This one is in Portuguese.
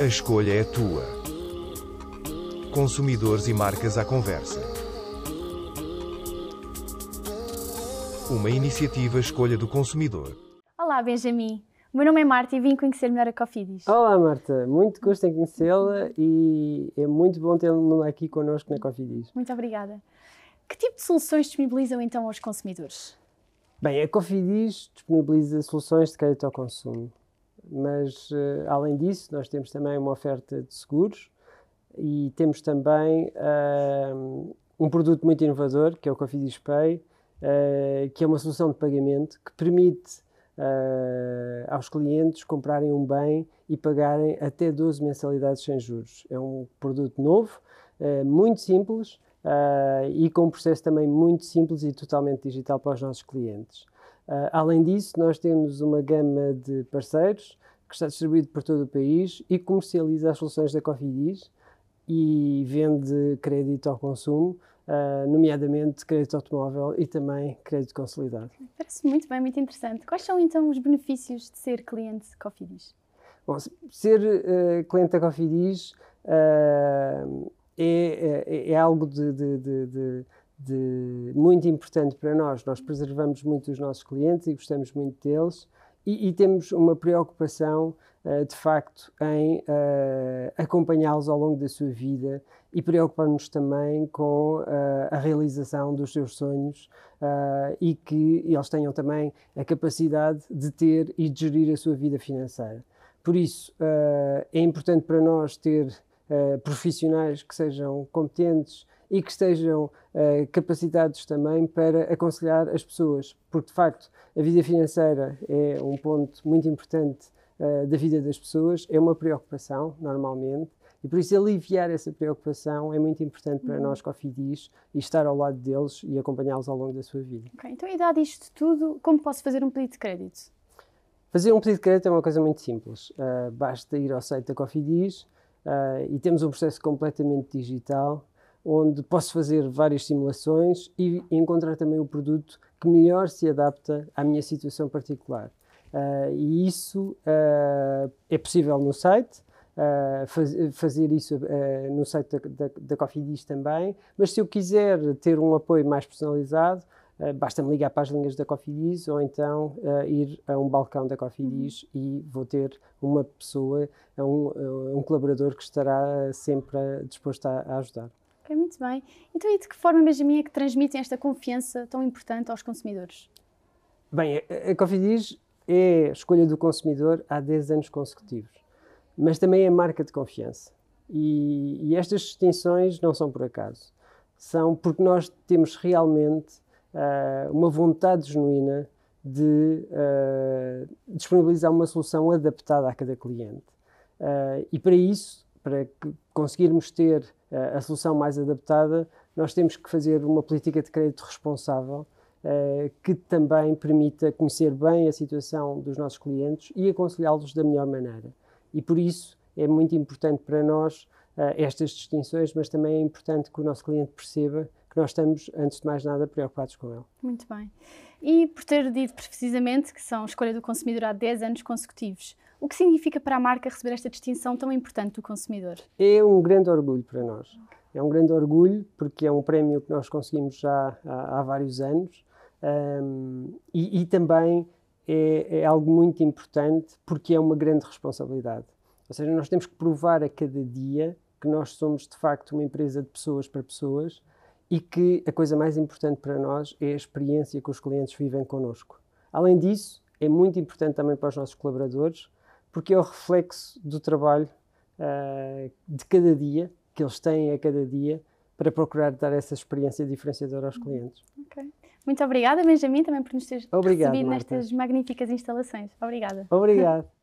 A escolha é tua. Consumidores e marcas à conversa. Uma iniciativa Escolha do Consumidor. Olá, Benjamin. O meu nome é Marta e vim conhecer melhor a Cofidis. Olá, Marta. Muito gosto em conhecê-la e é muito bom tê-la aqui connosco na Cofidis. Muito obrigada. Que tipo de soluções disponibilizam então aos consumidores? Bem, a Cofidis disponibiliza soluções de crédito ao consumo, mas uh, além disso, nós temos também uma oferta de seguros e temos também uh, um produto muito inovador que é o Cofidis Pay, uh, que é uma solução de pagamento que permite aos clientes comprarem um bem e pagarem até 12 mensalidades sem juros. É um produto novo, muito simples uh, e com um processo também muito simples e totalmente digital para os nossos clientes. Uh, além disso, nós temos uma gama de parceiros que está distribuído por todo o país e comercializa as soluções da Cofidis e vende crédito ao consumo, uh, nomeadamente crédito automóvel e também crédito consolidado. Parece muito bem, muito interessante. Quais são então os benefícios de ser cliente Cofidis? Bom, ser uh, cliente da Cofidis é, é, é algo de, de, de, de, muito importante para nós. Nós preservamos muito os nossos clientes e gostamos muito deles e, e temos uma preocupação, uh, de facto, em uh, acompanhá-los ao longo da sua vida e preocupamos-nos também com uh, a realização dos seus sonhos e que eles tenham também a capacidade de ter e de gerir a sua vida financeira. Por isso, é importante para nós ter profissionais que sejam competentes e que estejam uh, capacitados também para aconselhar as pessoas, porque de facto a vida financeira é um ponto muito importante uh, da vida das pessoas, é uma preocupação normalmente. E por isso aliviar essa preocupação é muito importante para uhum. nós, Cofidis, e estar ao lado deles e acompanhá-los ao longo da sua vida. Ok, então e dado isto tudo, como posso fazer um pedido de crédito? Fazer um pedido de crédito é uma coisa muito simples. Uh, basta ir ao site da Cofidis, Uh, e temos um processo completamente digital, onde posso fazer várias simulações e encontrar também o produto que melhor se adapta à minha situação particular. Uh, e isso uh, é possível no site, faz, fazer isso no site da, da, da Cofidis também, mas se eu quiser ter um apoio mais personalizado, Uh, basta-me ligar para as linhas da Cofidis ou então uh, ir a um balcão da Cofidis uhum. e vou ter uma pessoa, um, um colaborador que estará sempre disposto a, a, ajudar. Ok, muito bem. Então, e de que forma, Benjamin, é que transmitem esta confiança tão importante aos consumidores? Bem, a, a Cofidis é a escolha do consumidor há 10 anos consecutivos, mas também é marca de confiança. E, e estas distinções não são por acaso. São porque nós temos realmente uh, uma vontade genuína de uh, disponibilizar uma solução adaptada a cada cliente. Uh, e para isso, para conseguirmos ter a solução mais adaptada, nós temos que fazer uma política de crédito responsável que também permita conhecer bem a situação dos nossos clientes e aconselhá-los da melhor maneira. E por isso é muito importante para nós estas distinções, mas também é importante que o nosso cliente perceba nós estamos, antes de mais nada, preocupados com ele. Muito bem. E por ter dito precisamente que são escolha do consumidor há 10 anos consecutivos, o que significa para a marca receber esta distinção tão importante do consumidor? É um grande orgulho para nós. É um grande orgulho porque é um prémio que nós conseguimos já há, há vários anos um, e, e, também é, é algo muito importante porque é uma grande responsabilidade. Ou seja, nós temos que provar a cada dia que nós somos de facto uma empresa de pessoas para pessoas e que a coisa mais importante para nós é a experiência que os clientes vivem connosco. Além disso, é muito importante também para os nossos colaboradores, porque é o reflexo do trabalho uh, de cada dia, que eles têm a cada dia, para procurar dar essa experiência diferenciadora aos clientes. Okay. Muito obrigada, Benjamin, também por nos ter Obrigado, recebido Marta. nestas magníficas instalações. Obrigada. Obrigado.